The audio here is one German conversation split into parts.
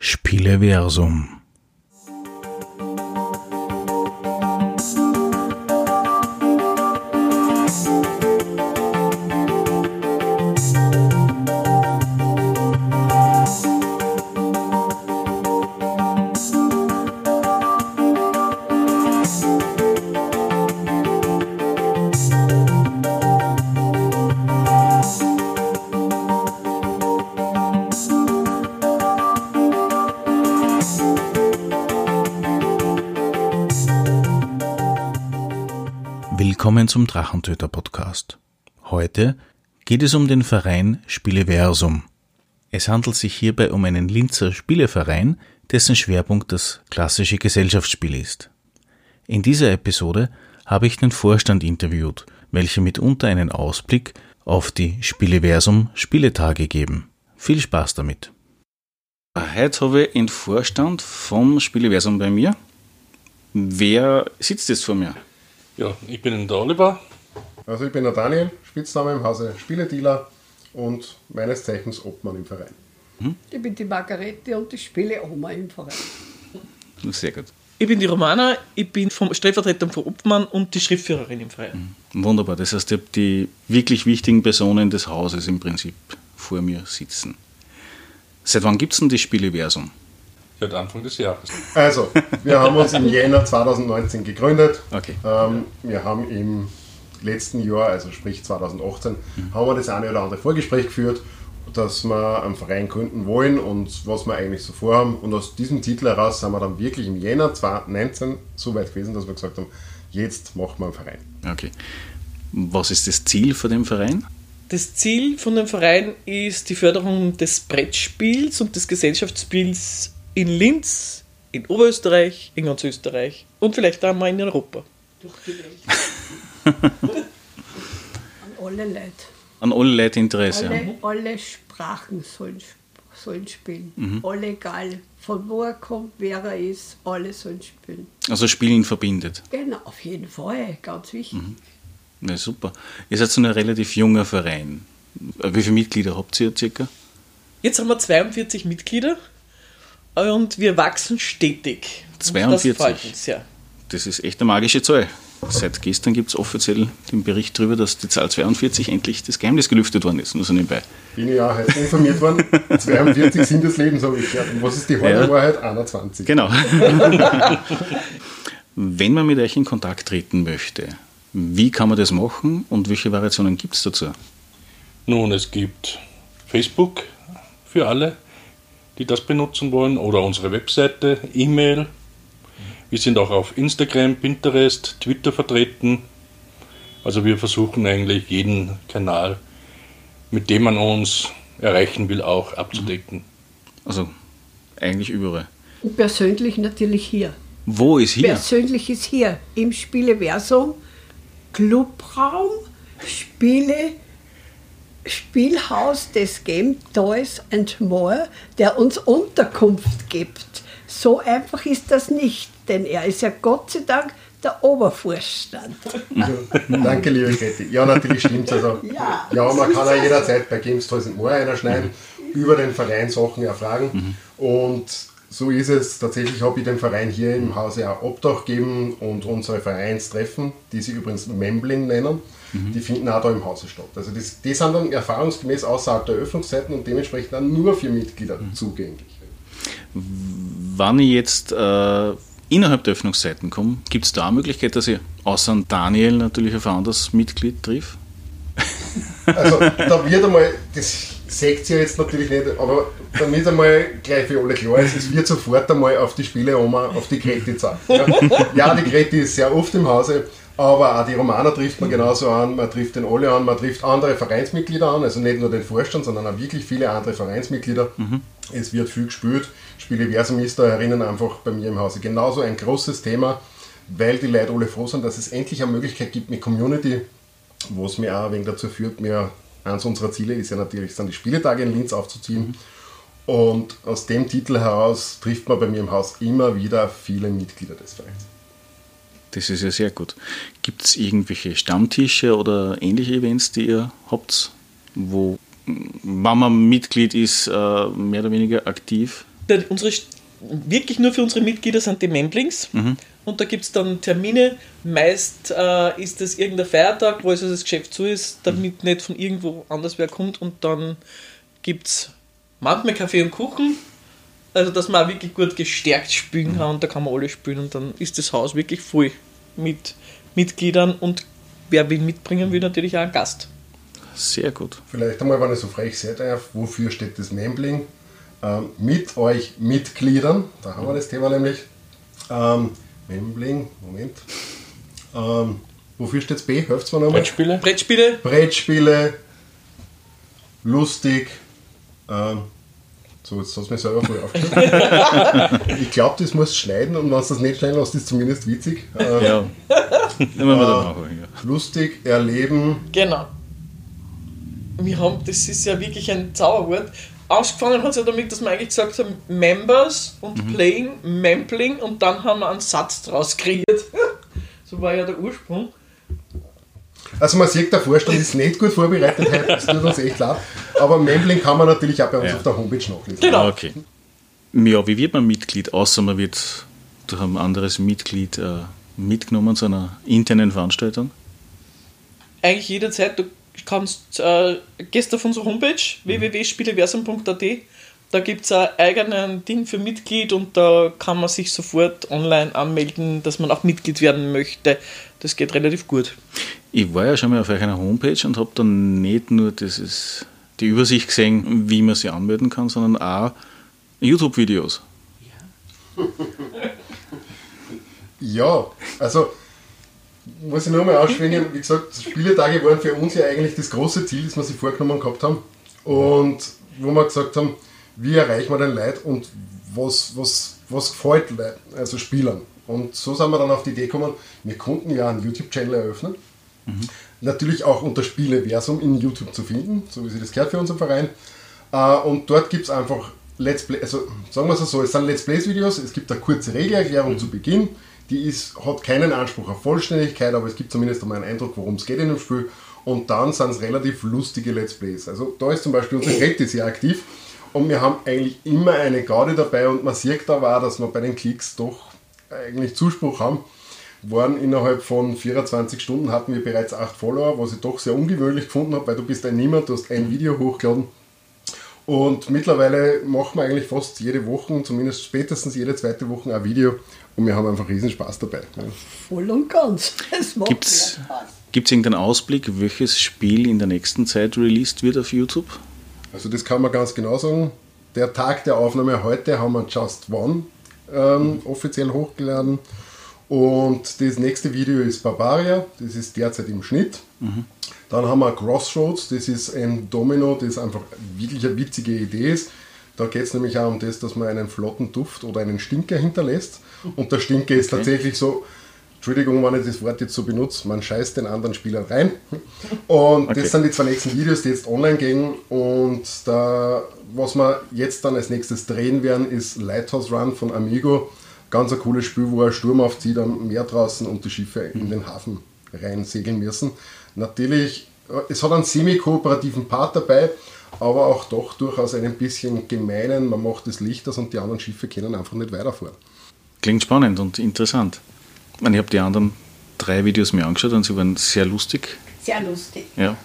Spieleversum zum Drachentöter Podcast. Heute geht es um den Verein Spieleversum. Es handelt sich hierbei um einen Linzer Spieleverein, dessen Schwerpunkt das klassische Gesellschaftsspiel ist. In dieser Episode habe ich den Vorstand interviewt, welche mitunter einen Ausblick auf die Spieleversum Spieletage geben. Viel Spaß damit. Heute habe ich den Vorstand vom Spieleversum bei mir. Wer sitzt jetzt vor mir? Ja, ich bin der Oliver. Also ich bin der Daniel, Spitzname im Hause Spieledealer und meines Zeichens Obmann im Verein. Hm? Ich bin die Margarete und die Spieleoma im Verein. Sehr gut. Ich bin die Romana, ich bin vom Stellvertreter von Obmann und die Schriftführerin im Verein. Hm. Wunderbar, das heißt, ich habe die wirklich wichtigen Personen des Hauses im Prinzip vor mir sitzen. Seit wann gibt es denn das Spieleversum? Seit Anfang des Jahres. Also, wir haben uns im Jänner 2019 gegründet. Okay. Ähm, wir haben im letzten Jahr, also sprich 2018, mhm. haben wir das eine oder andere Vorgespräch geführt, dass wir einen Verein gründen wollen und was wir eigentlich so vorhaben. Und aus diesem Titel heraus sind wir dann wirklich im Jänner 2019 so weit gewesen, dass wir gesagt haben, jetzt machen wir einen Verein. Okay. Was ist das Ziel von dem Verein? Das Ziel von dem Verein ist die Förderung des Brettspiels und des Gesellschaftsspiels in Linz, in Oberösterreich, in ganz Österreich und vielleicht auch mal in Europa. Durch die Welt. An alle Leute. An alle Leute Interesse. Alle, alle Sprachen sollen, sollen spielen. Mhm. Alle egal, von wo er kommt, wer er ist, alle sollen spielen. Also Spielen verbindet. Genau, auf jeden Fall, ganz wichtig. Mhm. Na super. Ihr seid so ein relativ junger Verein. Wie viele Mitglieder habt ihr circa? Jetzt haben wir 42 Mitglieder und wir wachsen stetig. 42? Das, uns, ja. das ist echt eine magische Zahl. Seit gestern gibt es offiziell den Bericht darüber, dass die Zahl 42 endlich das Geheimnis gelüftet worden ist, nur so nebenbei. Bin ich auch heute informiert worden. 42 sind das Leben, habe ich gehört. Und was ist die halbe ja. Wahrheit? 21. Genau. Wenn man mit euch in Kontakt treten möchte, wie kann man das machen und welche Variationen gibt es dazu? Nun, es gibt Facebook für alle die das benutzen wollen, oder unsere Webseite, E-Mail. Wir sind auch auf Instagram, Pinterest, Twitter vertreten. Also wir versuchen eigentlich jeden Kanal, mit dem man uns erreichen will, auch abzudecken. Also eigentlich überall. Und persönlich natürlich hier. Wo ist hier? Persönlich ist hier im Spieleversum Clubraum Spiele Spielhaus des Game Toys and More, der uns Unterkunft gibt. So einfach ist das nicht, denn er ist ja Gott sei Dank der Obervorstand. Danke, liebe Kathi. Ja, natürlich stimmt es. Also, ja, ja, man kann auch jederzeit bei Games Toys and More einschneiden, mhm. über den Verein Sachen erfragen. Mhm. Und so ist es. Tatsächlich habe ich dem Verein hier im Hause auch Obdach gegeben und unsere Vereinstreffen, die sie übrigens Membling nennen, mhm. die finden auch da im Hause statt. Also das, die sind dann erfahrungsgemäß außerhalb der Öffnungszeiten und dementsprechend dann nur für Mitglieder mhm. zugänglich. Wann ich jetzt äh, innerhalb der Öffnungszeiten komme, gibt es da eine Möglichkeit, dass ich außer Daniel natürlich ein anderes Mitglied trifft? Also da wird einmal, das seht ihr jetzt natürlich nicht, aber damit einmal gleich für alle klar ist, es wird sofort einmal auf die Spiele Oma, auf die Kreti zeigen. Ja? ja, die Kreti ist sehr oft im Hause, aber auch die Romana trifft man genauso an, man trifft den alle an, man trifft andere Vereinsmitglieder an, also nicht nur den Vorstand, sondern auch wirklich viele andere Vereinsmitglieder. Mhm. Es wird viel gespielt. Spieleversum ist da herinnen einfach bei mir im Hause genauso ein großes Thema, weil die Leute alle froh sind, dass es endlich eine Möglichkeit gibt mit Community, wo es mir auch ein wenig dazu führt, mir eines unserer Ziele ist ja natürlich, dann die Spieletage in Linz aufzuziehen. Mhm. Und aus dem Titel heraus trifft man bei mir im Haus immer wieder viele Mitglieder des Vereins. Das ist ja sehr gut. Gibt es irgendwelche Stammtische oder ähnliche Events, die ihr habt, wo, wenn man Mitglied ist, äh, mehr oder weniger aktiv unsere, wirklich nur für unsere Mitglieder sind die Memblings. Und da gibt es dann Termine. Meist äh, ist das irgendein Feiertag, wo also das Geschäft zu ist, damit nicht von irgendwo anders wer kommt. Und dann gibt es manchmal Kaffee und Kuchen. Also, dass man auch wirklich gut gestärkt spielen kann. Und da kann man alle spielen. Und dann ist das Haus wirklich voll mit Mitgliedern. Und wer will mitbringen, will natürlich auch einen Gast. Sehr gut. Vielleicht einmal, wenn ich so frech sein darf, wofür steht das Membling? Ähm, mit euch Mitgliedern, da haben wir das Thema nämlich. Ähm, Membling, Moment. Ähm, wofür steht das B? Helft mir nochmal. Brettspiele? Brettspiele, Brettspiele, lustig. Ähm, so, jetzt hast du mir selber voll aufgeschrieben. ich glaube, das muss schneiden und wenn es das nicht schneiden lässt, ist es zumindest witzig. Äh, Ja. Immer mal da nachholen, ja. Lustig, erleben. Genau. Wir haben, das ist ja wirklich ein Zauberwort. Angefangen hat es ja damit, dass wir eigentlich gesagt haben, Members und Playing, Membling und dann haben wir einen Satz draus kreiert. so war ja der Ursprung. Also man sieht, der Vorstand ist nicht gut vorbereitet heute, das tut uns echt leid. Aber Membling kann man natürlich auch bei uns Ja. auf der Homepage nachlesen. Genau. Ah, okay. Ja, wie wird man Mitglied, außer man wird durch ein anderes Mitglied äh, mitgenommen zu einer internen Veranstaltung? Eigentlich jederzeit, du kannst, äh, gehst auf unsere Homepage www.spieleversum.at da gibt es ein eigenes Ding für Mitglied und da kann man sich sofort online anmelden, dass man auch Mitglied werden möchte. Das geht relativ gut. Ich war ja schon mal auf einer Homepage und habe dann nicht nur dieses, die Übersicht gesehen, wie man sich anmelden kann, sondern auch YouTube-Videos. Ja, also muss ich nur mal ausschwingen, wie gesagt, Spieletage waren für uns ja eigentlich das große Ziel, das wir sich vorgenommen gehabt haben. Und wo wir gesagt haben, wie erreichen wir den Leute und was, was, was gefällt Leuten, also Spielern. Und so sind wir dann auf die Idee gekommen, wir konnten ja einen YouTube-Channel eröffnen. Natürlich auch unter Spieleversum in YouTube zu finden, so wie sie das gehört für unseren Verein. Äh, Und dort gibt es einfach Let's Play, also sagen wir es so, es sind Let's Plays-Videos, es gibt eine kurze Regelerklärung zu Beginn, die ist, hat keinen Anspruch auf Vollständigkeit, aber es gibt zumindest einmal einen Eindruck, worum es geht in dem Spiel. Und dann sind es relativ lustige Let's Plays. Also da ist zum Beispiel unser Reddit sehr aktiv und wir haben eigentlich immer eine Garde dabei und man sieht da auch, dass wir bei den Klicks doch eigentlich Zuspruch haben. Waren innerhalb von 24 Stunden hatten wir bereits 8 Follower, was ich doch sehr ungewöhnlich gefunden habe, weil du bist ein Niemand, du hast ein Video hochgeladen. Und mittlerweile machen wir eigentlich fast jede Woche, zumindest spätestens jede zweite Woche ein Video und wir haben einfach riesen Spaß dabei. Ja. Voll und ganz. Es macht Gibt's- Spaß. Gibt es irgendeinen Ausblick, welches Spiel in der nächsten Zeit released wird auf YouTube? Also das kann man ganz genau sagen. Der Tag der Aufnahme heute haben wir Just One ähm, offiziell hochgeladen. Und das nächste Video ist Barbaria, das ist derzeit im Schnitt. Dann haben wir Crossroads, das ist ein Domino, das einfach wirklich eine witzige Idee ist. Da geht es nämlich auch um das, dass man einen flotten Duft oder einen Stinker hinterlässt. Und der Stinker ist tatsächlich so, Entschuldigung, wenn ich das Wort jetzt so benutze, man scheißt den anderen Spielern rein. Und Okay. das sind die zwei nächsten Videos, die jetzt online gehen. Und da, was wir jetzt dann als nächstes drehen werden, ist Lighthouse Run von Amigo. Ganz ein cooles Spiel, wo er Sturm aufzieht am Meer draußen und die Schiffe in den Hafen rein segeln müssen. Natürlich, äh, es hat einen semi-kooperativen Part dabei, aber auch doch durchaus einen bisschen gemeinen. Man macht das Licht aus und die anderen Schiffe können einfach nicht weiterfahren. Klingt spannend und interessant. Ich, meine, ich habe die anderen drei Videos mir angeschaut und sie waren sehr lustig. Sehr lustig. Ja.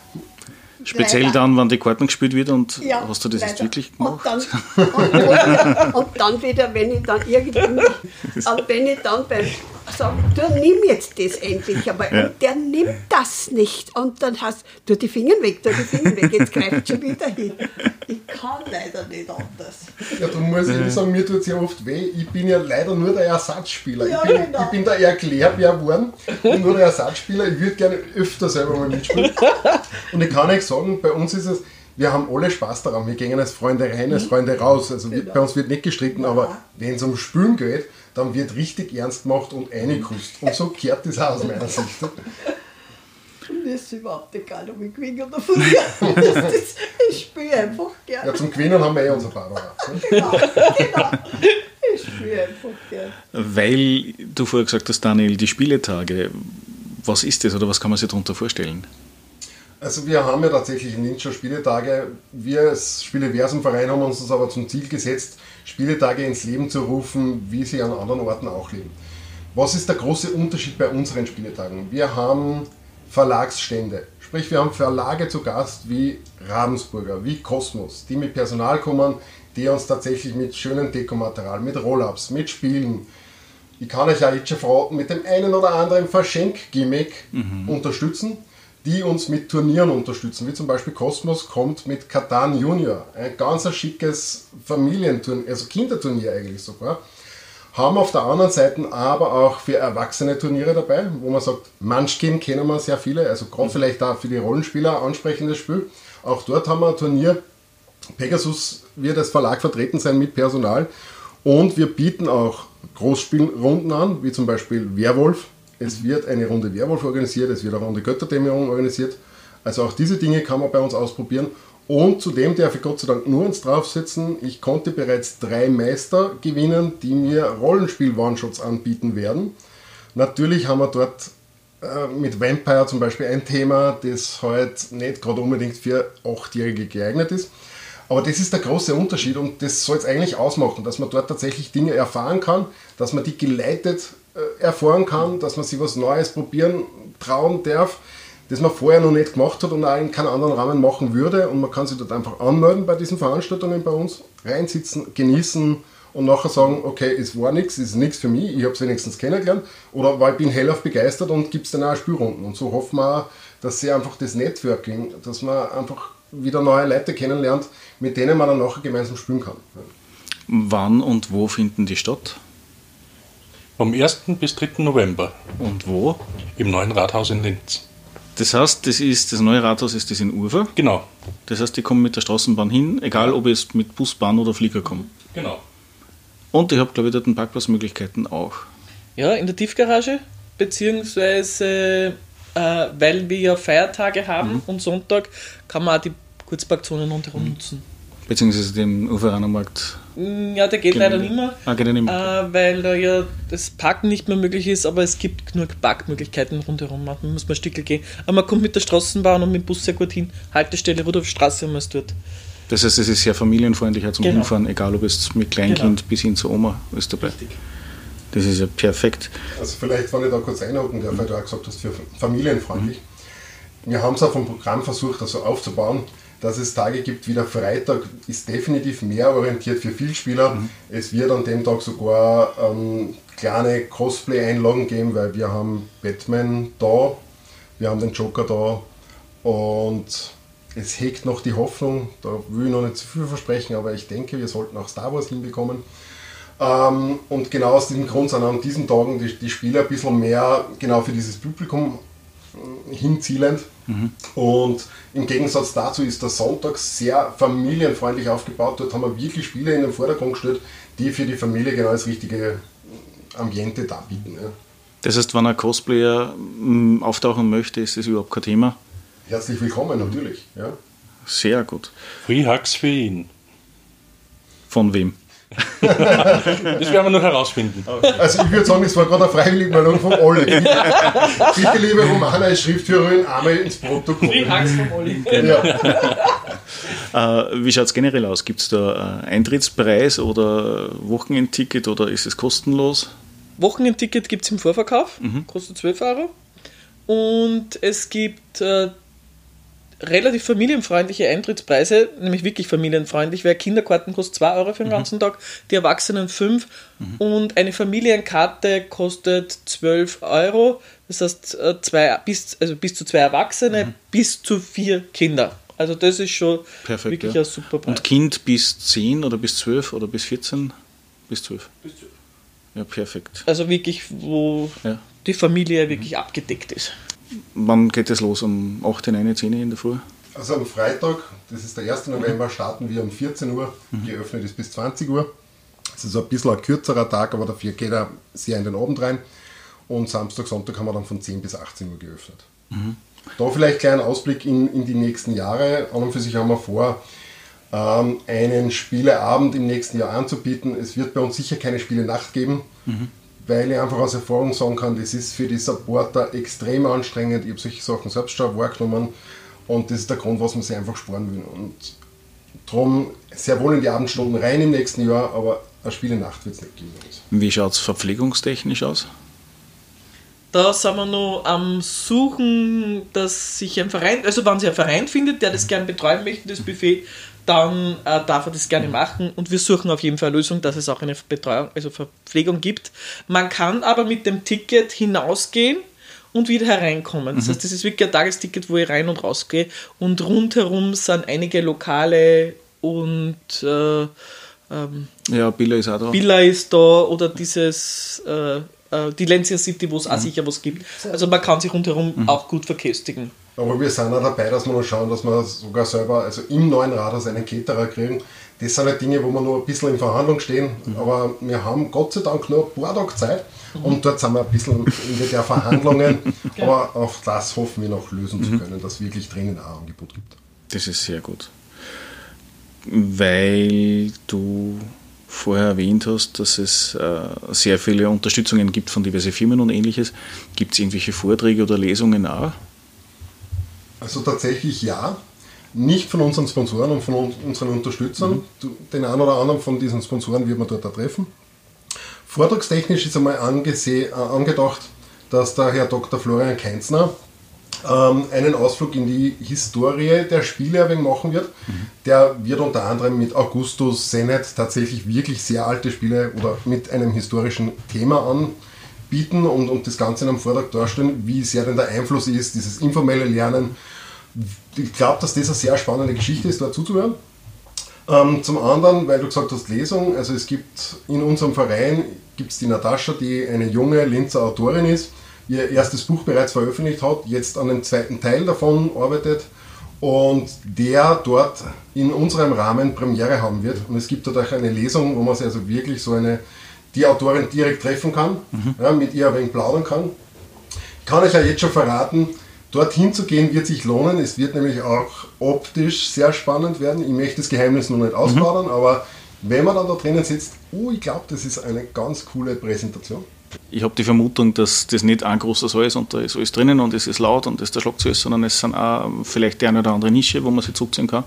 Speziell Leider. dann, wenn die Karten gespielt wird und Ja, hast du das jetzt wirklich gemacht? Und dann, und, und dann wieder, wenn ich dann irgendwie, wenn ich dann beim sage, du nimm jetzt das endlich einmal, Ja. und der nimmt das nicht, und dann hast du die Finger weg, tu die Finger weg, jetzt greift schon wieder hin. Ich kann leider nicht anders. Ja, darum muss ich sagen, mir tut es ja oft weh. Ich bin ja leider nur der Ersatzspieler. Ja, ich, bin, genau. ich bin der Erklärbär geworden und nur der Ersatzspieler. Ich würde gerne öfter selber mal mitspielen. Und ich kann euch sagen, bei uns ist es, wir haben alle Spaß daran. Wir gehen als Freunde rein, als Freunde raus. Also wir, bei uns wird nicht gestritten, aber wenn es um Spülen geht, dann wird richtig ernst gemacht und eingekusst. Und so kehrt das auch aus meiner Sicht. Mir ist überhaupt egal, ob ich gewinne oder verliere. Ich spiele einfach Ja, gern. zum Gewinnen haben wir eh unser Barbara. Genau, genau. Ich spiele einfach gern. Weil du vorher gesagt hast, Daniel, die Spieletage, was ist das oder was kann man sich darunter vorstellen? Also wir haben ja tatsächlich in Linz schon Spieletage. Wir als Spieleversum-Verein haben uns das aber zum Ziel gesetzt, Spieletage ins Leben zu rufen, wie sie an anderen Orten auch leben. Was ist der große Unterschied bei unseren Spieletagen? Wir haben Verlagsstände, sprich wir haben Verlage zu Gast wie Ravensburger, wie Kosmos, die mit Personal kommen, die uns tatsächlich mit schönem Dekomaterial, mit Roll-Ups, mit Spielen, ich kann euch ja jetzt schon verraten, mit dem einen oder anderen Verschenk-Gimmick mhm. unterstützen, die uns mit Turnieren unterstützen, wie zum Beispiel Cosmos kommt mit Katan Junior, ein ganz schickes Familienturnier, also Kinderturnier eigentlich sogar. Haben auf der anderen Seite aber auch für erwachsene Turniere dabei, wo man sagt, Munchkin kennen wir sehr viele, also gerade vielleicht auch für die Rollenspieler ansprechendes Spiel. Auch dort haben wir ein Turnier. Pegasus wird als Verlag vertreten sein mit Personal und wir bieten auch Großspielrunden an, wie zum Beispiel Werwolf. Es wird eine Runde Werwolf organisiert, es wird eine Runde Götterdämmerung organisiert. Also auch diese Dinge kann man bei uns ausprobieren. Und zudem darf ich Gott sei Dank nur eins draufsetzen. Ich konnte bereits drei Meister gewinnen, die mir Rollenspiel-One-Shots anbieten werden. Natürlich haben wir dort äh, mit Vampire zum Beispiel ein Thema, das halt nicht gerade unbedingt für Achtjährige geeignet ist. Aber das ist der große Unterschied und das soll es eigentlich ausmachen, dass man dort tatsächlich Dinge erfahren kann, dass man die geleitet erfahren kann, dass man sich was Neues probieren, trauen darf, das man vorher noch nicht gemacht hat und auch in keinem anderen Rahmen machen würde. Und man kann sich dort einfach anmelden bei diesen Veranstaltungen bei uns, reinsitzen, genießen und nachher sagen, okay, es war nichts, es ist nichts für mich, ich habe es wenigstens kennengelernt oder weil ich bin hellauf begeistert und gibt es dann auch Spielrunden. Und so hoffen wir auch, dass sie einfach das Networking, dass man einfach wieder neue Leute kennenlernt, mit denen man dann nachher gemeinsam spielen kann. Wann und wo finden die statt? Vom 1. bis 3. November. Und wo? Im neuen Rathaus in Linz. Das heißt, das, ist, das neue Rathaus ist das in Ufer? Genau. Das heißt, die kommen mit der Straßenbahn hin, egal ob ich mit Bus, Bahn oder Flieger komme. Genau. Und ich habe, glaube ich, dort Parkplatzmöglichkeiten auch. Ja, in der Tiefgarage, beziehungsweise äh, weil wir ja Feiertage haben mhm. und Sonntag, kann man auch die Kurzparkzonen rundherum mhm. nutzen. Beziehungsweise den Uferanermarkt. Ja, der geht leider nicht mehr, ah, geht nicht mehr. Äh, weil da ja das Parken nicht mehr möglich ist, aber es gibt genug Parkmöglichkeiten rundherum. Man muss mal Stückel gehen. Aber man kommt mit der Straßenbahn und mit dem Bus sehr gut hin. Haltestelle Rudolfstraße und man ist dort. Das heißt, es ist sehr familienfreundlicher zum genau. Hinfahren, egal ob es mit Kleinkind genau. bis hin zur Oma ist dabei. Richtig. Das ist ja perfekt. Also vielleicht, wenn ich da kurz einhaken darf, weil du auch gesagt hast, für familienfreundlich. Mhm. Wir haben es auch vom Programm versucht, also aufzubauen, dass es Tage gibt wie der Freitag, ist definitiv mehr orientiert für Vielspieler. Mhm. Es wird an dem Tag sogar ähm, kleine Cosplay-Einlagen geben, weil wir haben Batman da, wir haben den Joker da und es hegt noch die Hoffnung, da will ich noch nicht zu viel versprechen, aber ich denke, wir sollten auch Star Wars hinbekommen. Ähm, und genau aus diesem Grund sind an diesen Tagen die, die Spiele ein bisschen mehr genau für dieses Publikum hinzielend. Mhm. Und im Gegensatz dazu ist der Sonntag sehr familienfreundlich aufgebaut. Dort haben wir wirklich Spiele in den Vordergrund gestellt, die für die Familie genau das richtige Ambiente darbieten. Ja. Das heißt, wenn ein Cosplayer mm, auftauchen möchte, ist das überhaupt kein Thema? Herzlich willkommen, natürlich. Ja. Sehr gut. Free Hugs für ihn. Von wem? das werden wir noch herausfinden. Okay. Also ich würde sagen, es war gerade eine freiwillige Meldung von Olli. Bitte, liebe Romana als Schriftführerin, einmal ins Protokoll. Die Angst vom Olli. Ja. äh, wie schaut es generell aus? Gibt es da äh, Eintrittspreis oder Wochenendticket oder ist es kostenlos? Wochenendticket gibt es im Vorverkauf, mhm. kostet 12 Euro. Und es gibt äh, relativ familienfreundliche Eintrittspreise, nämlich wirklich familienfreundlich, weil Kinderkarten kostet 2 Euro für den mhm. ganzen Tag, die Erwachsenen 5 mhm. und eine Familienkarte kostet 12 Euro. Das heißt, äh, zwei, bis, also bis zu zwei Erwachsene, mhm. bis zu vier Kinder. Also das ist schon Perfekt, wirklich ja. ein super Preis. Und Kind bis 10 oder bis 12 oder bis 14? Bis 12. Bis 12. Ja, perfekt. Also wirklich, wo ja. die Familie wirklich mhm. abgedeckt ist. Wann geht es los? Um 8, 9, 10 in der Früh? Also am Freitag, das ist der 1. November, starten wir um 14 Uhr. Mhm. Geöffnet ist bis 20 Uhr. Es ist ein bisschen ein kürzerer Tag, aber dafür geht er sehr in den Abend rein. Und Samstag, Sonntag haben wir dann von 10 bis 18 Uhr geöffnet. Mhm. Da vielleicht einen kleinen Ausblick in, in die nächsten Jahre. An und für sich haben wir vor, ähm, einen Spieleabend im nächsten Jahr anzubieten. Es wird bei uns sicher keine Spiele-Nacht geben. Mhm weil ich einfach aus Erfahrung sagen kann, das ist für die Supporter extrem anstrengend. Ich habe solche Sachen selbst schon wahrgenommen und das ist der Grund, was man sich einfach sparen will. Und drum sehr wohl in die Abendstunden rein im nächsten Jahr, aber eine Spielenacht wird es nicht geben. Wie schaut es verpflegungstechnisch aus? Da sind wir noch am Suchen, dass sich ein Verein, also wenn sich ein Verein findet, der das gerne betreuen möchte, das Buffet, dann äh, darf er das gerne machen und wir suchen auf jeden Fall eine Lösung, dass es auch eine Betreuung, also Verpflegung gibt. Man kann aber mit dem Ticket hinausgehen und wieder hereinkommen. Das heißt, das ist wirklich ein Tagesticket, wo ich rein und rausgehe und rundherum sind einige Lokale und äh, ähm, Ja, Billa ist auch da. Villa ist da oder dieses äh, äh, die Lancia City, wo es auch sicher was gibt. Also man kann sich rundherum auch gut verköstigen. Aber wir sind auch dabei, dass wir noch schauen, dass wir sogar selber, also im neuen Rathaus einen Caterer kriegen. Das sind halt Dinge, wo wir noch ein bisschen in Verhandlung stehen. Aber wir haben Gott sei Dank noch ein paar Tage Zeit. Und dort sind wir ein bisschen in der Verhandlungen. Aber auf das hoffen wir noch lösen zu können, dass es wirklich dringend ein Angebot gibt. Das ist sehr gut. Weil du vorher erwähnt hast, dass es äh, sehr viele Unterstützungen gibt von diversen Firmen und ähnliches. Gibt es irgendwelche Vorträge oder Lesungen auch? Also tatsächlich ja. Nicht von unseren Sponsoren und von un- unseren Unterstützern. Du- Den einen oder anderen von diesen Sponsoren wird man dort treffen. Vortragstechnisch ist einmal äh, angedacht, dass der Herr Dr. Florian Keinzner ähm, einen Ausflug in die Historie der Spiele ein wenig machen wird. Der wird unter anderem mit Augustus Senet tatsächlich wirklich sehr alte Spiele oder mit einem historischen Thema anbieten und, und das Ganze in einem Vortrag darstellen, wie sehr denn der Einfluss ist, dieses informelle Lernen. Ich glaube, dass das eine sehr spannende Geschichte ist, dort zuzuhören. Ähm, zum anderen, weil du gesagt hast, Lesung, also es gibt in unserem Verein gibt's die Natascha, die eine junge Linzer Autorin ist, ihr erstes Buch bereits veröffentlicht hat, jetzt an dem zweiten Teil davon arbeitet und der dort in unserem Rahmen Premiere haben wird. Und es gibt dort auch eine Lesung, wo man sich also wirklich so eine, die Autorin direkt treffen kann, ja, mit ihr ein wenig plaudern kann. Ich kann euch ja jetzt schon verraten, dorthin zu gehen wird sich lohnen. Es wird nämlich auch optisch sehr spannend werden. Ich möchte das Geheimnis noch nicht ausplaudern, aber wenn man dann da drinnen sitzt, oh, ich glaube, das ist eine ganz coole Präsentation. Ich habe die Vermutung, dass das nicht ein großer Saal ist und da ist alles drinnen und es ist laut und es ist der Schlagzeug, sondern es sind auch vielleicht die eine oder andere Nische, wo man sich zurückziehen kann.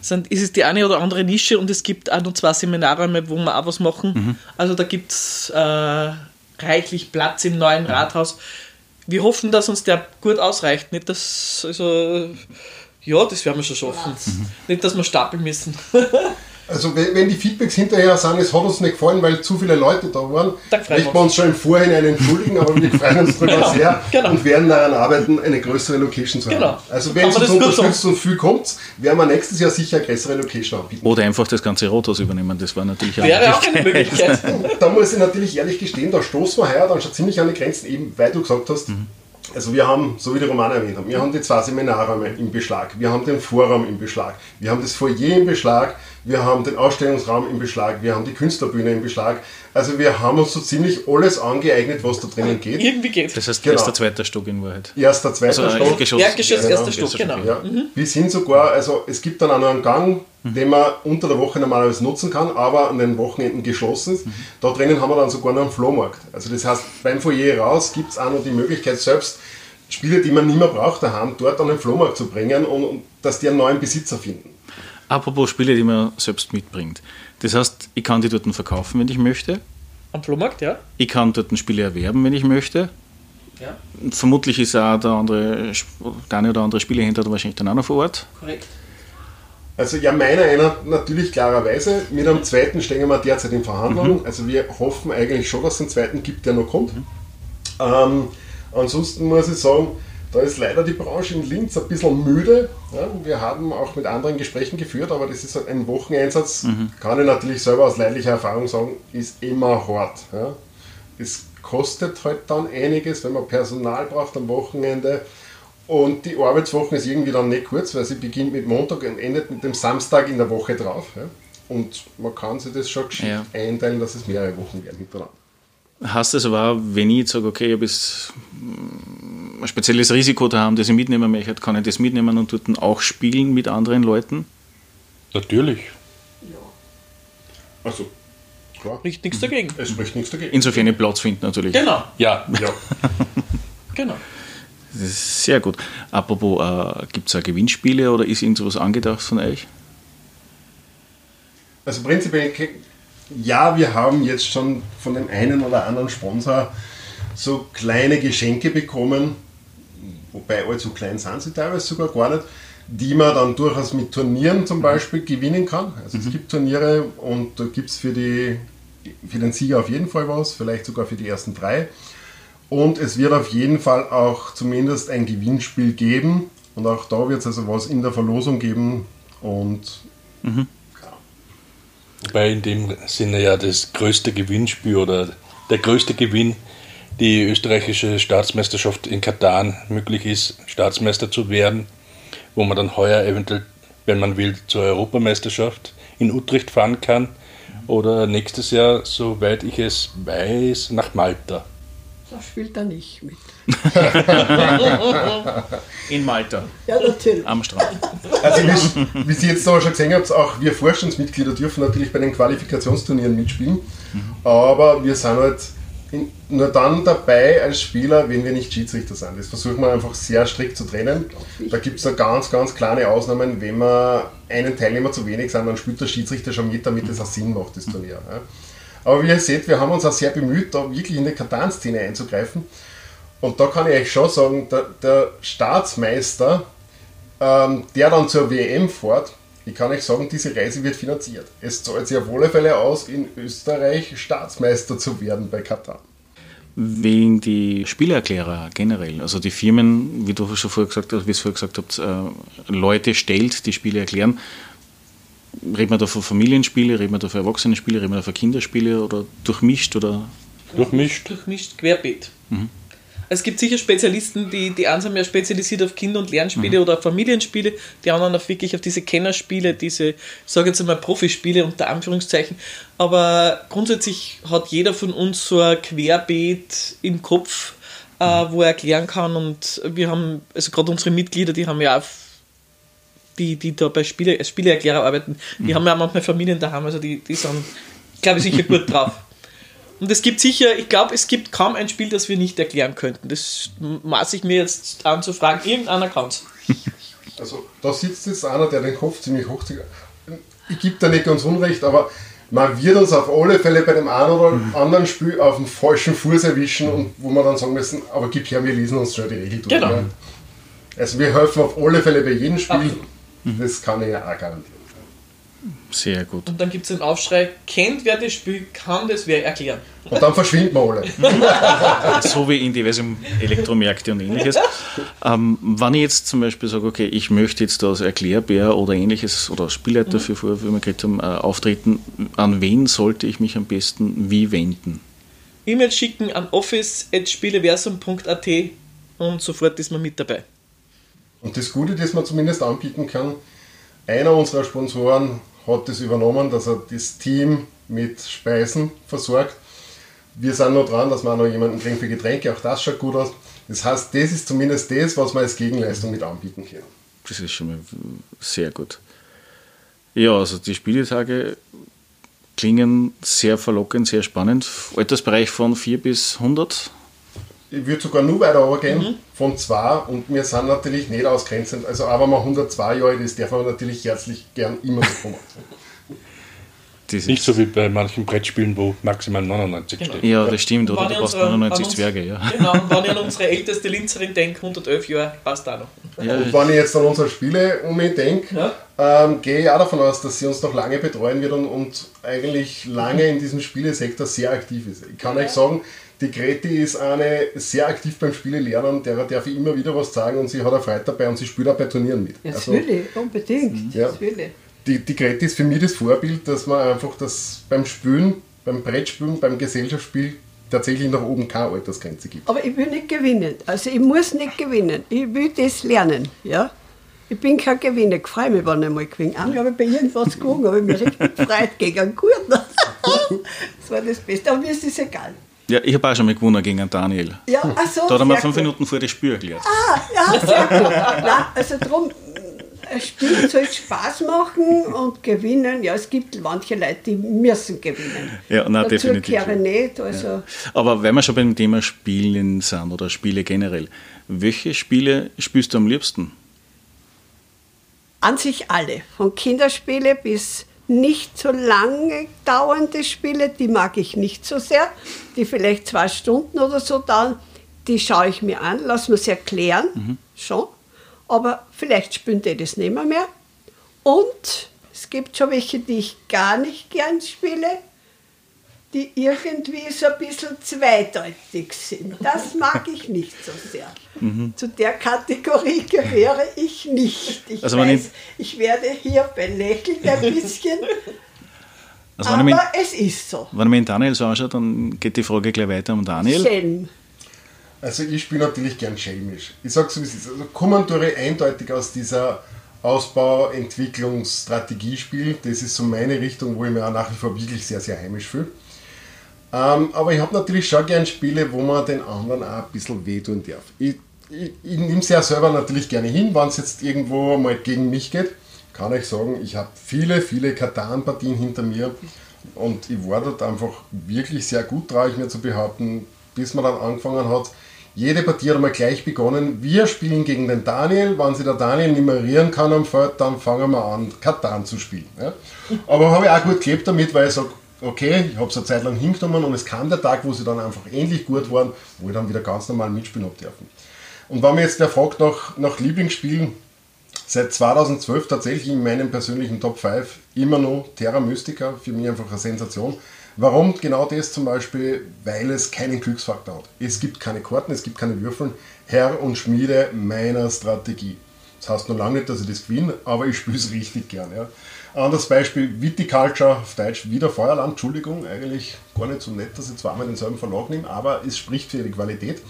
Sind, ist es die eine oder andere Nische und es gibt auch noch zwei Seminarräume, wo wir auch was machen. Also da gibt es äh, reichlich Platz im neuen Rathaus. Wir hoffen, dass uns der gut ausreicht. Nicht, dass, also, ja, das werden wir schon schaffen. Nicht, dass wir stapeln müssen. Also wenn, die Feedbacks hinterher sind, es hat uns nicht gefallen, weil zu viele Leute da waren, Dann freuen wir möchten wir uns schon im Vorhinein entschuldigen, aber wir freuen uns darüber Genau, sehr genau. und werden daran arbeiten, eine größere Location zu haben. Genau. Also wenn es man uns unterstützt und viel kommt, werden wir nächstes Jahr sicher eine größere Location anbieten. Oder einfach das ganze Rathaus übernehmen, das war natürlich auch Wäre auch eine Möglichkeit. Da muss ich natürlich ehrlich gestehen, da stoßen wir heuer dann schon ziemlich an die Grenzen, eben weil du gesagt hast, also wir haben, so wie die Romane erwähnt haben, wir haben die zwei Seminarräume im Beschlag, wir haben den Vorraum im Beschlag, wir haben das Foyer im Beschlag, wir haben den Ausstellungsraum im Beschlag, wir haben die Künstlerbühne im Beschlag. Also wir haben uns so ziemlich alles angeeignet, was da drinnen geht. Irgendwie geht Das heißt, Genau. erster, zweiter Stock in Wahrheit. Erster, zweiter Also Stock. Erdgeschoss. Erdgeschoss, Genau. erster Stock, genau. Ja, bis hin sogar, also es gibt dann auch noch einen Gang, den man unter der Woche normalerweise nutzen kann, aber an den Wochenenden geschlossen ist. Da drinnen haben wir dann sogar noch einen Flohmarkt. Also das heißt, beim Foyer raus gibt es auch noch die Möglichkeit, selbst Spiele, die man nicht mehr braucht daheim, dort an den Flohmarkt zu bringen und, und dass die einen neuen Besitzer finden. Apropos Spiele, die man selbst mitbringt. Das heißt, ich kann die dort verkaufen, wenn ich möchte. Am Flohmarkt, ja. Ich kann dort Spiele erwerben, wenn ich möchte. Ja, Vermutlich ist auch der, andere, der eine oder andere Spielehändler da wahrscheinlich dann auch noch vor Ort. korrekt. Also ja, meiner einer natürlich klarerweise. Mit einem zweiten stehen wir derzeit in Verhandlungen. Also wir hoffen eigentlich schon, dass es einen zweiten gibt, der noch kommt. Ähm, ansonsten muss ich sagen, da ist leider die Branche in Linz ein bisschen müde. Ja, wir haben auch mit anderen Gesprächen geführt, aber das ist halt ein Wocheneinsatz, kann ich natürlich selber aus leidlicher Erfahrung sagen, ist immer hart. Ja. Es kostet halt dann einiges, wenn man Personal braucht am Wochenende. Und die Arbeitswoche ist irgendwie dann nicht kurz, weil sie beginnt mit Montag und endet mit dem Samstag in der Woche drauf. Ja. Und man kann sich das schon geschickt Ja. einteilen, dass es mehrere Wochen werden hintereinander. Heißt das aber auch, wenn ich jetzt sage, okay, ich habe ein spezielles Risiko da haben, das ich mitnehmen möchte, kann ich das mitnehmen und dort auch spielen mit anderen Leuten? Natürlich. Also, klar, Spricht nichts dagegen. es spricht nichts dagegen. Insofern einen Platz finden natürlich. Genau, Ja. Ja. genau. Das ist sehr gut. Apropos, äh, gibt es auch Gewinnspiele oder ist irgendwas angedacht von euch? Also prinzipiell, ja, wir haben jetzt schon von dem einen oder anderen Sponsor so kleine Geschenke bekommen, wobei allzu klein sind sie teilweise sogar gar nicht, die man dann durchaus mit Turnieren zum Beispiel gewinnen kann. Also es gibt Turniere und da gibt es für, für den Sieger auf jeden Fall was, vielleicht sogar für die ersten drei. Und es wird auf jeden Fall auch zumindest ein Gewinnspiel geben. Und auch da wird es also was in der Verlosung geben. Und mhm. ja. Wobei in dem Sinne ja das größte Gewinnspiel oder der größte Gewinn die österreichische Staatsmeisterschaft in Katan möglich ist, Staatsmeister zu werden wo man dann heuer eventuell, wenn man will, zur Europameisterschaft in Utrecht fahren kann. Oder nächstes Jahr, soweit ich es weiß, nach Malta. Da spielt er nicht mit. In Malta. Ja, natürlich. Am Strand. Also, wie, wie Sie jetzt da schon gesehen habt, auch wir Vorstandsmitglieder dürfen natürlich bei den Qualifikationsturnieren mitspielen. Mhm. Aber wir sind halt nur dann dabei als Spieler, wenn wir nicht Schiedsrichter sind. Das versuchen wir einfach sehr strikt zu trennen. Da gibt es ganz, ganz kleine Ausnahmen. Wenn wir einen Teilnehmer zu wenig sind, dann spielt der Schiedsrichter schon mit, damit es auch Sinn macht, das Turnier. Aber wie ihr seht, wir haben uns auch sehr bemüht, da wirklich in die Katan-Szene einzugreifen. Und da kann ich euch schon sagen, der, der Staatsmeister, ähm, der dann zur WM fährt, ich kann euch sagen, diese Reise wird finanziert. Es zahlt sich auf alle Fälle aus, in Österreich Staatsmeister zu werden bei Katar. Wegen die Spielerklärer generell, also die Firmen, wie du schon vorher gesagt hast, wie es vorher gesagt habt, äh, Leute stellt, die Spiele erklären. Reden wir da von Familienspiele, reden wir da von Erwachsenenspiele, reden wir da von Kinderspiele oder durchmischt oder? Durchmischt. Durchmischt, querbeet. Mhm. Es gibt sicher Spezialisten, die, die einen sind mehr spezialisiert auf Kinder- und Lernspiele mhm. oder auf Familienspiele, die anderen auf wirklich auf diese Kennerspiele, diese, ich sage jetzt einmal Profispiele unter Anführungszeichen. Aber grundsätzlich hat jeder von uns so ein Querbeet im Kopf, äh, wo er erklären kann. Und wir haben, also gerade unsere Mitglieder, die haben ja auch die, die da bei Spiele, als Spieleerklärer arbeiten, die mhm. haben ja manchmal Familien daheim, also die, die sind, glaube ich, sicher gut drauf. Und es gibt sicher, ich glaube, es gibt kaum ein Spiel, das wir nicht erklären könnten. Das maße ich mir jetzt an zu fragen. Irgendeiner kann es. Also da sitzt jetzt einer, der den Kopf ziemlich hoch zieht. Ich gebe da nicht ganz unrecht, aber man wird uns auf alle Fälle bei dem einen oder mhm. anderen Spiel auf den falschen Fuß erwischen und wo wir dann sagen müssen, aber gib her, wir lesen uns schon die Regel durch. Genau. Ja. Also wir helfen auf alle Fälle bei jedem Spiel. Ach. Das kann ich ja auch garantieren. Sehr gut. Und dann gibt es den Aufschrei, kennt wer das Spiel, kann das wer erklären. Und dann verschwinden wir alle. so wie in diversen Elektromärkte und ähnliches. Ähm, wenn ich jetzt zum Beispiel sage, okay, ich möchte jetzt als Erklärbär oder ähnliches oder Spielleiter mhm. für, wie wir gesagt haben, äh, auftreten, an wen sollte ich mich am besten wie wenden? E-Mail schicken an office.spieleversum.at und sofort ist man mit dabei. Und das Gute, das man zumindest anbieten kann, einer unserer Sponsoren hat das übernommen, dass er das Team mit Speisen versorgt. Wir sind noch dran, dass wir auch noch jemanden kriegen für Getränke, auch das schaut gut aus. Das heißt, das ist zumindest das, was wir als Gegenleistung mit anbieten können. Das ist schon mal sehr gut. Ja, also die Spieletage klingen sehr verlockend, sehr spannend. Altersbereich von 4 bis 100 ich würde sogar nur weiter runtergehen, mhm. von 2 und wir sind natürlich nicht ausgrenzend. Also aber man 102 Jahre ist, darf man natürlich herzlich gern immer bekommen. Nicht so wie bei manchen Brettspielen, wo maximal 99 genau. steht. Ja, das stimmt, oder du brauchst 99 uns, Zwerge. Ja. Genau, und wenn ich an unsere älteste Linzerin denke, 111 Jahre, passt auch noch. Ja, und wenn ich jetzt an unsere Spiele um mich denke, ja. ähm, gehe ich auch davon aus, dass sie uns noch lange betreuen wird und, und eigentlich lange in diesem Spielesektor sehr aktiv ist. Ich kann ja. euch sagen, die Greti ist eine sehr aktiv beim Spiele lernen, der darf ich immer wieder was sagen und sie hat auch Freude dabei und sie spielt auch bei Turnieren mit. Ja, also, will ich, unbedingt. Ja, das will ich. Die, die Greti ist für mich das Vorbild, dass man einfach das beim Spielen, beim Brettspielen, beim Gesellschaftsspiel tatsächlich nach oben keine Altersgrenze gibt. Aber ich will nicht gewinnen. Also ich muss nicht gewinnen. Ich will das lernen. Ja? Ich bin kein Gewinner. Ich freue mich, wenn ich mal gewinne. Einmal habe ich bei irgendwas gewonnen, habe ich mich richtig gefreut gegen einen Guten. das war das Beste. Aber mir ist das egal. Ja, ich habe auch schon mal gewonnen gegen Daniel. Ja, ach so, Da hat er mir fünf gut. Minuten vor das Spiel erklärt. Ah, ja, sehr gut. Nein, also darum, ein Spiel soll Spaß machen und gewinnen. Ja, es gibt manche Leute, die müssen gewinnen. Ja, nein, Dazu definitiv. nicht. Also. Ja. Aber wenn wir schon beim Thema Spielen sind oder Spiele generell, welche Spiele spielst du am liebsten? An sich alle. Von Kinderspiele bis nicht so lange dauernde Spiele, die mag ich nicht so sehr, die vielleicht zwei Stunden oder so dauern, die schaue ich mir an, lasse mir es erklären, schon, aber vielleicht spielen die das nicht mehr, mehr. Und es gibt schon welche, die ich gar nicht gern spiele, die irgendwie so ein bisschen zweideutig sind. Das mag ich nicht so sehr. Zu der Kategorie gehöre ich nicht. Ich Also weiß, ich werde hier belächelt ein bisschen, Also aber mir, es ist so. wenn ich mir den Daniel so anschaue, dann geht die Frage gleich weiter um Daniel. Schelm. Also ich spiele natürlich gern schelmisch. Ich sag's so wie es ist. Also Kommandore eindeutig aus dieser Ausbau, Entwicklungs, Strategiespiel. Das ist so meine Richtung, wo ich mir auch nach wie vor wirklich sehr, sehr heimisch fühle. Ähm, aber ich habe natürlich schon gern Spiele, wo man den anderen auch ein bisschen wehtun darf. Ich, ich, ich nehme es ja selber natürlich gerne hin, wenn es jetzt irgendwo mal gegen mich geht. Kann ich sagen, ich habe viele, viele Katan-Partien hinter mir und ich war dort einfach wirklich sehr gut, traue ich mir zu behaupten, bis man dann angefangen hat. Jede Partie hat einmal gleich begonnen. Wir spielen gegen den Daniel. Wenn sich der Daniel nummerieren kann am Feld, dann fangen wir an, Katan zu spielen. Ja. Aber habe ich auch gut gelebt damit, weil ich sage, okay, ich habe es eine Zeit lang hingenommen und es kam der Tag, wo sie dann einfach ähnlich gut waren, wo ich dann wieder ganz normal mitspielen habe dürfen. Und wenn mir jetzt der fragt nach, nach Lieblingsspielen, seit 2012 tatsächlich in meinem persönlichen Top 5 immer noch Terra Mystica, für mich einfach eine Sensation. Warum genau das zum Beispiel? Weil es keinen Glücksfaktor hat. Es gibt keine Karten, es gibt keine Würfeln. Herr und Schmiede meiner Strategie. Das heißt noch lange nicht, dass ich das gewinne, aber ich spiele es richtig gern. Ja. Anderes Beispiel, Viticulture, auf Deutsch wieder Feuerland, Entschuldigung, eigentlich gar nicht so nett, dass ich zweimal denselben Verlag nehme, aber es spricht für die Qualität.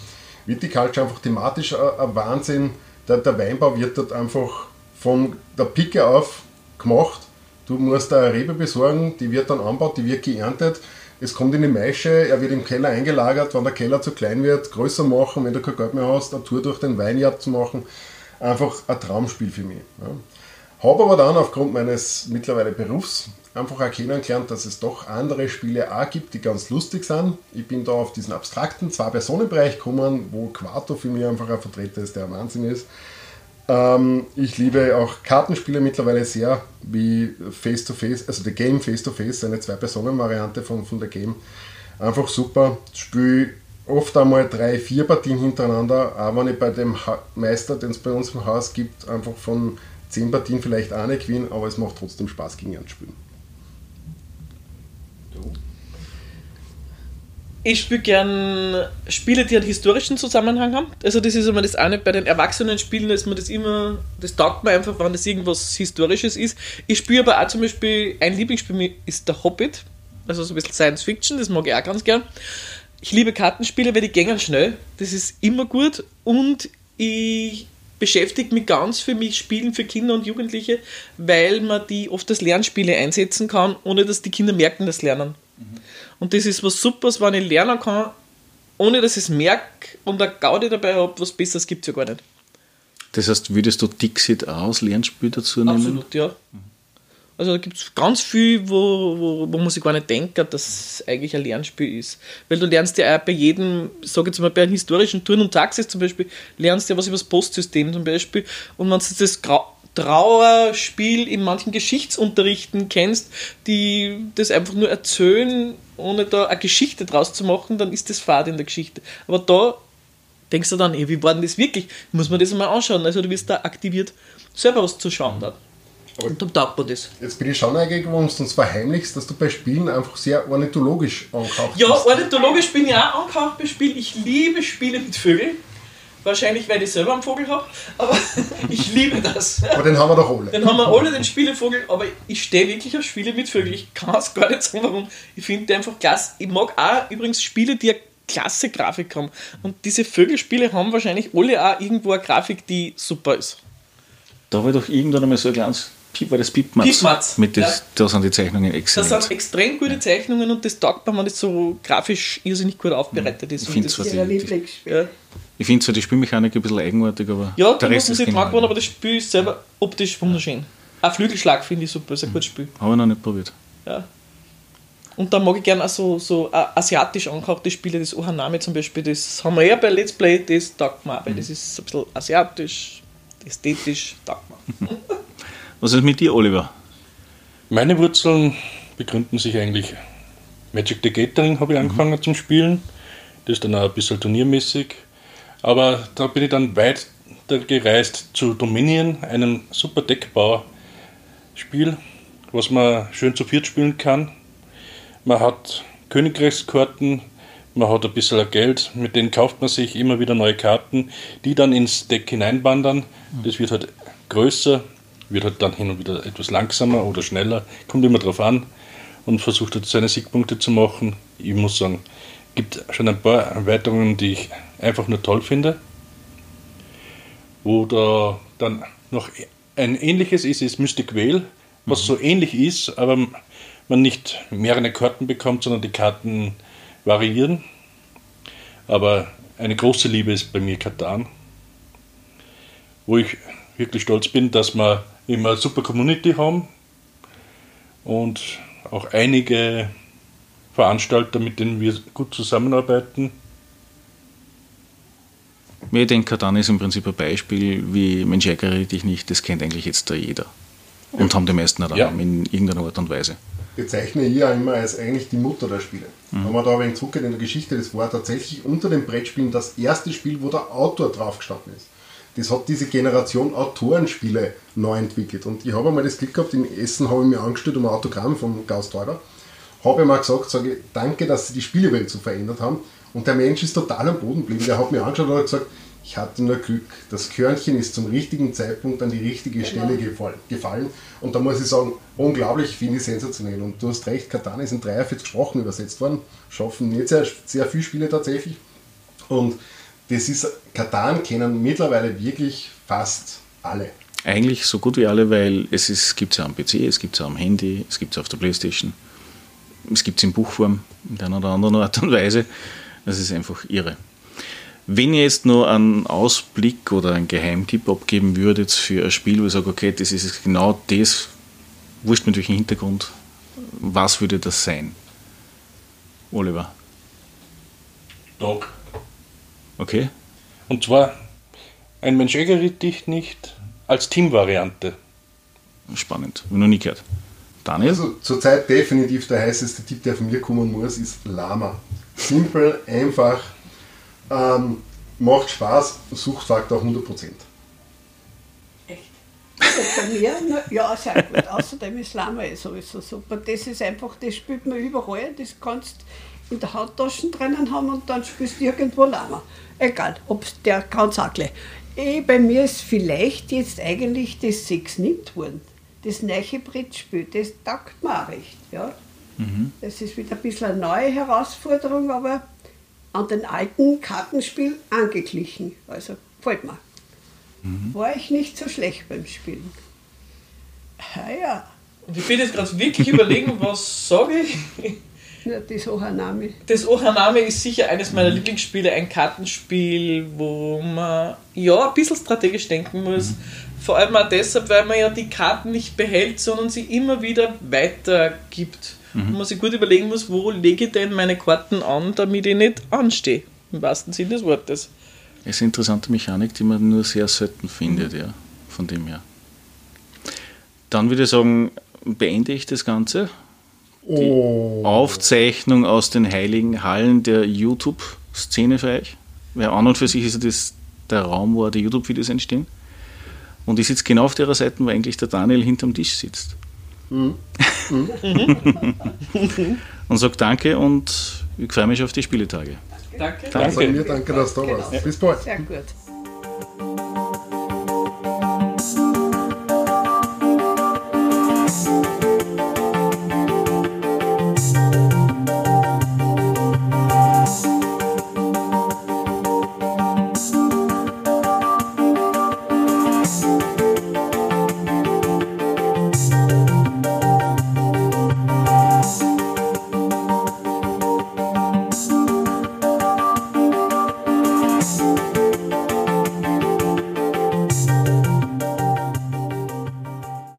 Viticulture einfach thematisch ein, Wahnsinn. Der, der Weinbau wird dort einfach von der Picke auf gemacht. Du musst eine Rebe besorgen, die wird dann angebaut, die wird geerntet. Es kommt in die Maische, er wird im Keller eingelagert, wenn der Keller zu klein wird, größer machen, wenn du kein Geld mehr hast, eine Tour durch den Weinjagd zu machen. Einfach ein Traumspiel für mich. Ja. Habe aber dann aufgrund meines mittlerweile Berufs einfach auch kennengelernt, dass es doch andere Spiele auch gibt, die ganz lustig sind. Ich bin da auf diesen abstrakten Zwei-Personen-Bereich gekommen, wo Quato für mich einfach ein Vertreter ist, der Wahnsinn ist. Ähm, ich liebe auch Kartenspiele mittlerweile sehr, wie Face-to-Face, also The Game Face-to-Face, eine Zwei-Personen-Variante von, von The Game. Einfach super. Spiele oft einmal drei, vier Partien hintereinander, auch wenn ich bei dem ha Meister, den es bei uns im Haus gibt, einfach von zehn Partien vielleicht auch nicht gewinne, aber es macht trotzdem Spaß gegen ihn zu spielen. Ich spiele gern Spiele, die einen historischen Zusammenhang haben. Also das ist immer das eine, bei den erwachsenen Spielen ist mir das immer, das taugt mir einfach, wenn das irgendwas Historisches ist. Ich spiele aber auch zum Beispiel, ein Lieblingsspiel ist der Hobbit, also so ein bisschen Science Fiction, das mag ich auch ganz gern. Ich liebe Kartenspiele, weil die gängen schnell, das ist immer gut und ich beschäftige mich ganz für mich Spielen für Kinder und Jugendliche, weil man die oft als Lernspiele einsetzen kann, ohne dass die Kinder merken, das Lernen. Und das ist was Supers, wenn ich lernen kann, ohne dass ich es merke und eine Gaudi dabei habe, was Besseres gibt es ja gar nicht. Das heißt, würdest du Dixit auch als Lernspiel dazu nehmen? Absolut, ja. Also da gibt es ganz viel, wo, wo, wo man sich gar nicht denkt, dass es eigentlich ein Lernspiel ist. Weil du lernst ja auch bei jedem, sage jetzt mal bei einem historischen Turn und Taxis zum Beispiel, lernst du ja was über das Postsystem zum Beispiel. Und wenn du das Trauerspiel in manchen Geschichtsunterrichten kennst, die das einfach nur erzählen, ohne da eine Geschichte draus zu machen, dann ist das Fahrt in der Geschichte. Aber da denkst du dann, ey, wie war denn das wirklich? Muss man das mal anschauen. Also du wirst da aktiviert, selber was zu schauen dann. Und dann taugt man das. Jetzt bin ich schon neugierig, warum du uns verheimlichst, dass du bei Spielen einfach sehr ornithologisch angehaucht Ja, bist. ornithologisch bin ich auch angehaucht bei Spielen. Ich liebe Spiele mit Vögeln. Wahrscheinlich, weil ich selber einen Vogel habe, aber ich liebe das. Aber den haben wir doch alle. Dann haben wir alle den Spielevogel, aber ich stehe wirklich auf Spiele mit Vögeln. Ich kann es gar nicht sagen, warum. Ich finde die einfach klasse. Ich mag auch übrigens Spiele, die eine klasse Grafik haben. Und diese Vögelspiele haben wahrscheinlich alle auch irgendwo eine Grafik, die super ist. Da war doch irgendwann einmal so ein kleines war das Piepmatz. Piepmatz, Mit das, ja. Da sind die Zeichnungen Das exzellent. sind extrem gute Zeichnungen und das taugt mir, wenn das so grafisch irrsinnig gut aufbereitet ist. Ich das- was- Ihrer die- ja. Ich finde zwar die Spielmechanik ein bisschen eigenartig, aber Ja, der die Rest muss ist ich mag genial. worden, aber das Spiel ist selber optisch wunderschön. Auch Flügelschlag finde ich super, ist ein gutes Spiel. Habe ich noch nicht probiert. Ja. Und dann mag ich gerne auch so, so äh, asiatisch angehauchte Spiele, das Ohanami zum Beispiel, das haben wir ja bei Let's Play, das taugt mir auch, weil das ist ein bisschen asiatisch, ästhetisch, taugt mir. Was ist mit dir, Oliver? Meine Wurzeln begründen sich eigentlich. Magic the Gathering habe ich angefangen zum Spielen. Das ist dann auch ein bisschen turniermäßig. Aber da bin ich dann weiter gereist zu Dominion, einem super Deckbauspiel, was man schön zu viert spielen kann. Man hat Königreichskarten, man hat ein bisschen Geld, mit denen kauft man sich immer wieder neue Karten, die dann ins Deck hineinwandern. Das wird halt größer, wird halt dann hin und wieder etwas langsamer oder schneller, kommt immer drauf an und versucht halt seine Siegpunkte zu machen. Ich muss sagen, gibt schon ein paar Erweiterungen, die ich einfach nur toll finde. Wo da dann noch ein ähnliches ist, ist Mystic Vale, was mhm. so ähnlich ist, aber man nicht mehrere Karten bekommt, sondern die Karten variieren. Aber eine große Liebe ist bei mir Katan, wo ich wirklich stolz bin, dass wir immer eine super Community haben und auch einige Veranstalter, mit denen wir gut zusammenarbeiten. Ich denke, Katan ist im Prinzip ein Beispiel, wie Mensch ärgere dich nicht, das kennt eigentlich jetzt da jeder. Und haben die meisten auch ja. in irgendeiner Art und Weise. Bezeichne ich ja immer als eigentlich die Mutter der Spiele. Mhm. Wenn man da ein wenig zurückgeht in der Geschichte, das war tatsächlich unter den Brettspielen das erste Spiel, wo der Autor drauf gestanden ist. Das hat diese Generation Autorenspiele neu entwickelt. Und ich habe einmal das Glück gehabt, in Essen habe ich mir angestellt um ein Autogramm vom Gauss Teurer habe ich mal gesagt, sage danke, dass sie die Spielewelt so verändert haben. Und der Mensch ist total am Boden geblieben. Der hat mir angeschaut und hat gesagt, ich hatte nur Glück. Das Körnchen ist zum richtigen Zeitpunkt an die richtige Stelle genau. gefallen. Und da muss ich sagen, unglaublich, finde ich sensationell. Und du hast recht, Katan ist in 43 Sprachen übersetzt worden. Schaffen nicht sehr, sehr viele Spiele tatsächlich. Und das ist, Katan kennen mittlerweile wirklich fast alle. Eigentlich so gut wie alle, weil es gibt es ja am PC, es gibt es ja am Handy, es gibt es auf der Playstation es gibt es in Buchform in der einen oder anderen Art und Weise. Das ist einfach irre. Wenn ihr jetzt nur einen Ausblick oder einen Geheimtipp abgeben würdet für ein Spiel, wo ich sage, okay, das ist genau das, wurscht mit welchem Hintergrund, was würde das sein? Oliver. Dog. Okay. Und zwar, ein Mensch ärgert dich nicht als Teamvariante. Spannend, noch nie gehört. Daniel? Also zurzeit definitiv der heißeste Tipp, der von mir kommen muss, ist Lama. Simpel, einfach, ähm, macht Spaß, Suchtfaktor 100%. Echt? Also bei mir, ja, sehr gut. Außerdem ist Lama eh sowieso super. Das ist einfach, das spielt man überall. Das kannst in der Hauttasche drinnen haben und dann spielst du irgendwo Lama. Egal, ob der kann es auch gleich. Eh, bei mir ist vielleicht jetzt eigentlich das Six nimmt worden das neue Brettspiel, das taugt mir auch recht. Ja. Mhm. Das ist wieder ein bisschen eine neue Herausforderung, aber an den alten Kartenspiel angeglichen. Also gefällt mir. Mhm. War ich nicht so schlecht beim Spielen. Ah, ja. Und ich bin jetzt gerade wirklich überlegen, was sage ich. Ja, das Ohanami. Das Ohanami ist sicher eines meiner mhm. Lieblingsspiele, ein Kartenspiel, wo man ja ein bisschen strategisch denken muss, mhm. Vor allem auch deshalb, weil man ja die Karten nicht behält, sondern sie immer wieder weitergibt. Mhm. Und man sich gut überlegen muss, wo lege ich denn meine Karten an, damit ich nicht anstehe. Im wahrsten Sinne des Wortes. Das ist eine interessante Mechanik, die man nur sehr selten findet, ja, von dem her. Dann würde ich sagen, beende ich das Ganze. Die oh. Aufzeichnung aus den heiligen Hallen der YouTube-Szene für euch. Weil an und für sich ist das der Raum, wo die YouTube-Videos entstehen. Und ich sitze genau auf der Seite, wo eigentlich der Daniel hinterm Tisch sitzt. Mhm. und sage Danke und ich freue mich auf die Spieletage. Danke. Danke. Danke, danke dass du da warst. Bis bald. Sehr gut.